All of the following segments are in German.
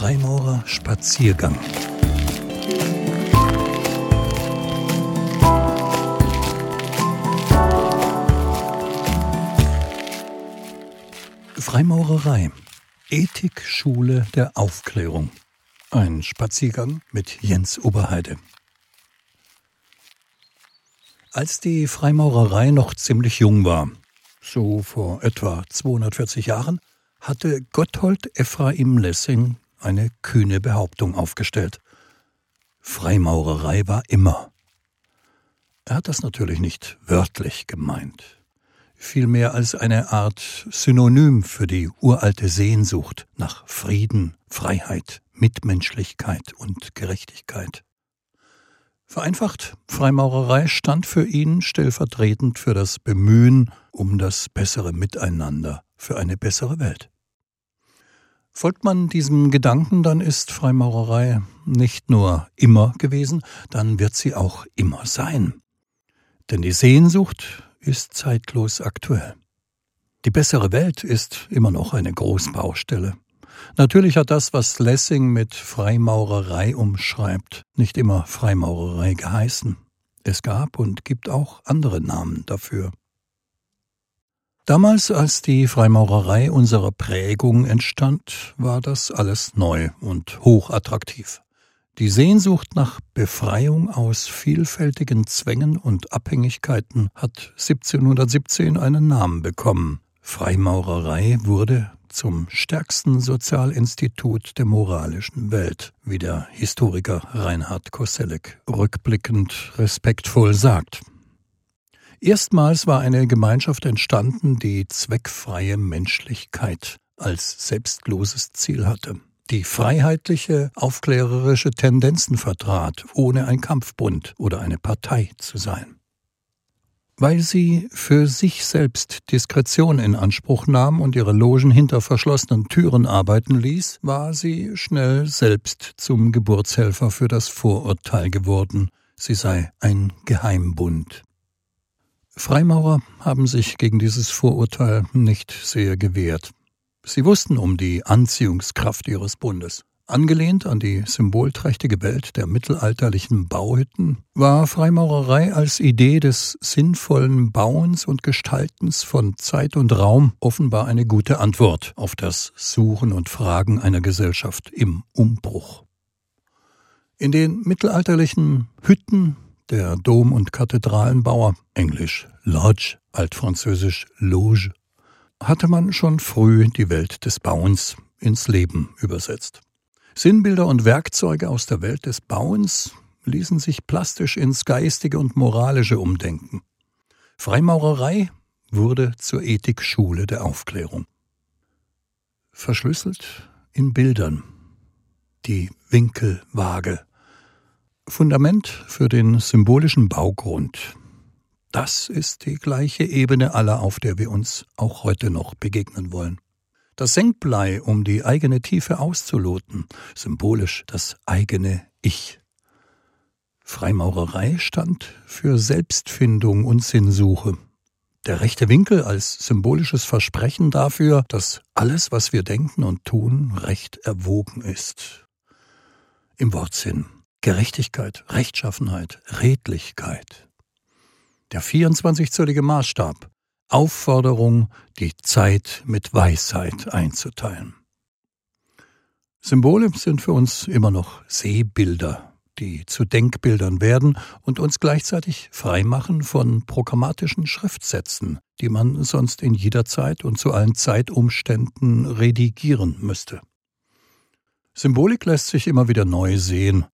Freimaurer Spaziergang. Freimaurerei. Ethikschule der Aufklärung. Ein Spaziergang mit Jens Oberheide. Als die Freimaurerei noch ziemlich jung war, so vor etwa 240 Jahren, hatte Gotthold Ephraim Lessing eine kühne Behauptung aufgestellt. Freimaurerei war immer. Er hat das natürlich nicht wörtlich gemeint, vielmehr als eine Art Synonym für die uralte Sehnsucht nach Frieden, Freiheit, Mitmenschlichkeit und Gerechtigkeit. Vereinfacht, Freimaurerei stand für ihn stellvertretend für das Bemühen um das bessere Miteinander, für eine bessere Welt. Folgt man diesem Gedanken, dann ist Freimaurerei nicht nur immer gewesen, dann wird sie auch immer sein. Denn die Sehnsucht ist zeitlos aktuell. Die bessere Welt ist immer noch eine Großbaustelle. Natürlich hat das, was Lessing mit Freimaurerei umschreibt, nicht immer Freimaurerei geheißen. Es gab und gibt auch andere Namen dafür. Damals, als die Freimaurerei unserer Prägung entstand, war das alles neu und hochattraktiv. Die Sehnsucht nach Befreiung aus vielfältigen Zwängen und Abhängigkeiten hat 1717 einen Namen bekommen. Freimaurerei wurde zum stärksten Sozialinstitut der moralischen Welt, wie der Historiker Reinhard Koselleck rückblickend respektvoll sagt. Erstmals war eine Gemeinschaft entstanden, die zweckfreie Menschlichkeit als selbstloses Ziel hatte, die freiheitliche, aufklärerische Tendenzen vertrat, ohne ein Kampfbund oder eine Partei zu sein. Weil sie für sich selbst Diskretion in Anspruch nahm und ihre Logen hinter verschlossenen Türen arbeiten ließ, war sie schnell selbst zum Geburtshelfer für das Vorurteil geworden, sie sei ein Geheimbund. Freimaurer haben sich gegen dieses Vorurteil nicht sehr gewehrt. Sie wussten um die Anziehungskraft ihres Bundes. Angelehnt an die symbolträchtige Welt der mittelalterlichen Bauhütten war Freimaurerei als Idee des sinnvollen Bauens und Gestaltens von Zeit und Raum offenbar eine gute Antwort auf das Suchen und Fragen einer Gesellschaft im Umbruch. In den mittelalterlichen Hütten der Dom- und Kathedralenbauer, englisch Lodge, altfranzösisch Loge, hatte man schon früh die Welt des Bauens ins Leben übersetzt. Sinnbilder und Werkzeuge aus der Welt des Bauens ließen sich plastisch ins Geistige und Moralische umdenken. Freimaurerei wurde zur Ethikschule der Aufklärung. Verschlüsselt in Bildern. Die Winkelwaage, Fundament für den symbolischen Baugrund. Das ist die gleiche Ebene aller, auf der wir uns auch heute noch begegnen wollen. Das Senkblei, um die eigene Tiefe auszuloten, symbolisch das eigene Ich. Freimaurerei stand für Selbstfindung und Sinnsuche. Der rechte Winkel als symbolisches Versprechen dafür, dass alles, was wir denken und tun, recht erwogen ist. Im Wortsinn Gerechtigkeit, Rechtschaffenheit, Redlichkeit. Der 24-zöllige Maßstab, Aufforderung, die Zeit mit Weisheit einzuteilen. Symbole sind für uns immer noch Sehbilder, die zu Denkbildern werden und uns gleichzeitig freimachen von programmatischen Schriftsätzen, die man sonst in jeder Zeit und zu allen Zeitumständen redigieren müsste. Symbolik lässt sich immer wieder neu sehen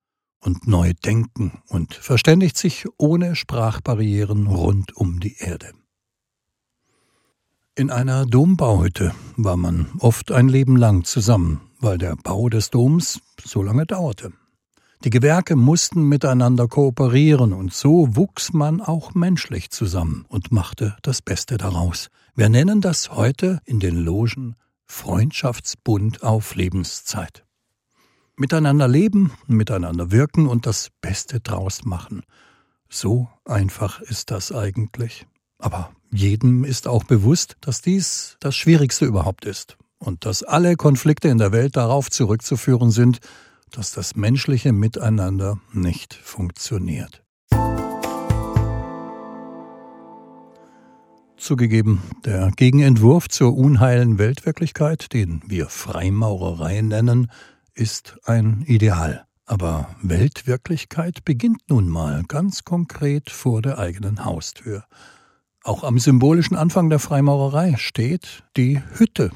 und neu denken und verständigt sich ohne Sprachbarrieren rund um die Erde. In einer Dombauhütte war man oft ein Leben lang zusammen, weil der Bau des Doms so lange dauerte. Die Gewerke mussten miteinander kooperieren und so wuchs man auch menschlich zusammen und machte das Beste daraus. Wir nennen das heute in den Logen Freundschaftsbund auf Lebenszeit. Miteinander leben, miteinander wirken und das Beste draus machen. So einfach ist das eigentlich. Aber jedem ist auch bewusst, dass dies das Schwierigste überhaupt ist und dass alle Konflikte in der Welt darauf zurückzuführen sind, dass das menschliche Miteinander nicht funktioniert. Zugegeben, der Gegenentwurf zur unheilen Weltwirklichkeit, den wir Freimaurerei nennen, ist ein Ideal. Aber Weltwirklichkeit beginnt nun mal ganz konkret vor der eigenen Haustür. Auch am symbolischen Anfang der Freimaurerei steht die Hütte.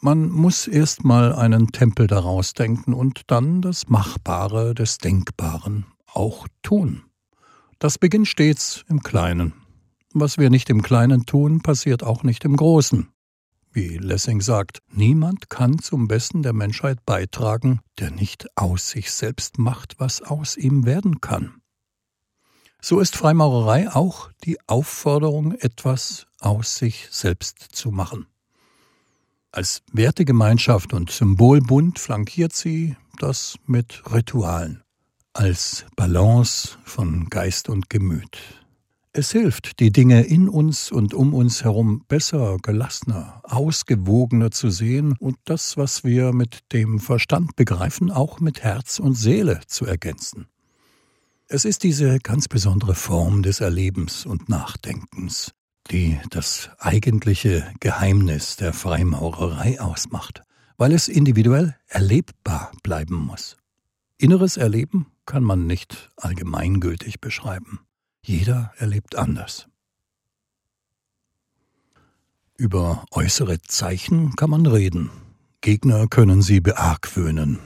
Man muss erst mal einen Tempel daraus denken und dann das Machbare des Denkbaren auch tun. Das beginnt stets im Kleinen. Was wir nicht im Kleinen tun, passiert auch nicht im Großen. Wie Lessing sagt, niemand kann zum Besten der Menschheit beitragen, der nicht aus sich selbst macht, was aus ihm werden kann. So ist Freimaurerei auch die Aufforderung, etwas aus sich selbst zu machen. Als Wertegemeinschaft und Symbolbund flankiert sie das mit Ritualen, als Balance von Geist und Gemüt. Es hilft, die Dinge in uns und um uns herum besser, gelassener, ausgewogener zu sehen und das, was wir mit dem Verstand begreifen, auch mit Herz und Seele zu ergänzen. Es ist diese ganz besondere Form des Erlebens und Nachdenkens, die das eigentliche Geheimnis der Freimaurerei ausmacht, weil es individuell erlebbar bleiben muss. Inneres Erleben kann man nicht allgemeingültig beschreiben. Jeder erlebt anders. Über äußere Zeichen kann man reden. Gegner können sie beargwöhnen.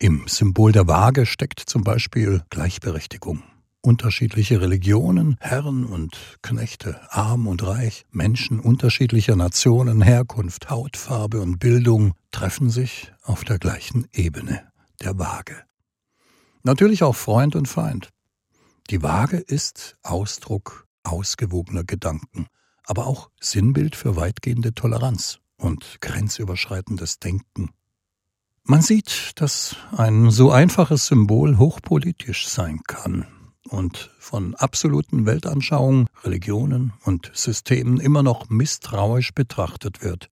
Im Symbol der Waage steckt zum Beispiel Gleichberechtigung. Unterschiedliche Religionen, Herren und Knechte, arm und reich, Menschen unterschiedlicher Nationen, Herkunft, Hautfarbe und Bildung treffen sich auf der gleichen Ebene, der Waage. Natürlich auch Freund und Feind, die Waage ist Ausdruck ausgewogener Gedanken, aber auch Sinnbild für weitgehende Toleranz und grenzüberschreitendes Denken. Man sieht, dass ein so einfaches Symbol hochpolitisch sein kann und von absoluten Weltanschauungen, Religionen und Systemen immer noch misstrauisch betrachtet wird.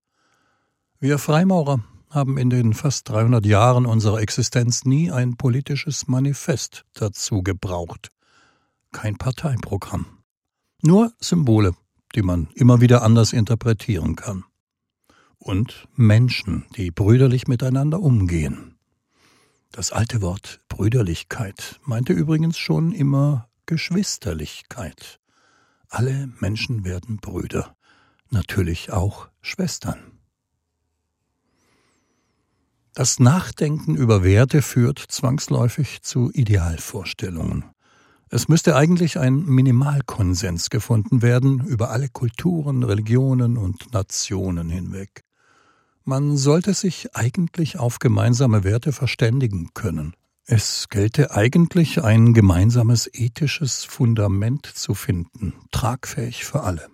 Wir Freimaurer haben in den fast 300 Jahren unserer Existenz nie ein politisches Manifest dazu gebraucht kein Parteiprogramm. Nur Symbole, die man immer wieder anders interpretieren kann. Und Menschen, die brüderlich miteinander umgehen. Das alte Wort Brüderlichkeit meinte übrigens schon immer Geschwisterlichkeit. Alle Menschen werden Brüder, natürlich auch Schwestern. Das Nachdenken über Werte führt zwangsläufig zu Idealvorstellungen. Es müsste eigentlich ein Minimalkonsens gefunden werden über alle Kulturen, Religionen und Nationen hinweg. Man sollte sich eigentlich auf gemeinsame Werte verständigen können. Es gelte eigentlich ein gemeinsames ethisches Fundament zu finden, tragfähig für alle.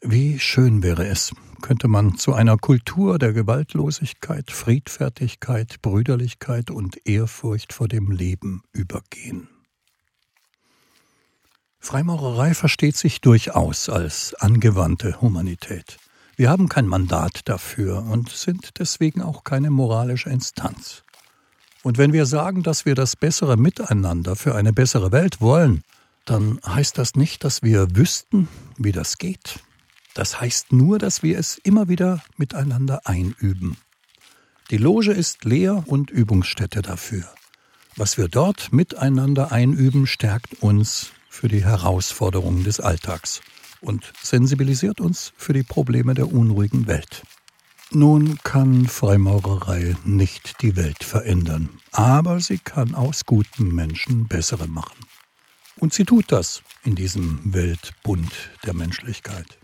Wie schön wäre es, könnte man zu einer Kultur der Gewaltlosigkeit, Friedfertigkeit, Brüderlichkeit und Ehrfurcht vor dem Leben übergehen. Freimaurerei versteht sich durchaus als angewandte Humanität. Wir haben kein Mandat dafür und sind deswegen auch keine moralische Instanz. Und wenn wir sagen, dass wir das bessere Miteinander für eine bessere Welt wollen, dann heißt das nicht, dass wir wüssten, wie das geht. Das heißt nur, dass wir es immer wieder miteinander einüben. Die Loge ist leer und Übungsstätte dafür. Was wir dort miteinander einüben, stärkt uns für die Herausforderungen des Alltags und sensibilisiert uns für die Probleme der unruhigen Welt. Nun kann Freimaurerei nicht die Welt verändern, aber sie kann aus guten Menschen bessere machen. Und sie tut das in diesem Weltbund der Menschlichkeit,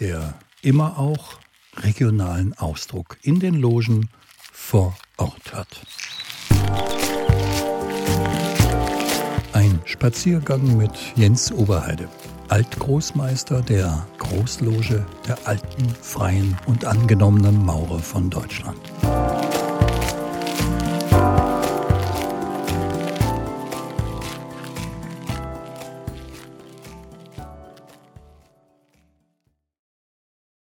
der immer auch regionalen Ausdruck in den Logen vor Ort hat. Ein Spaziergang mit Jens Oberheide, Altgroßmeister der Großloge der alten, freien und angenommenen Maurer von Deutschland.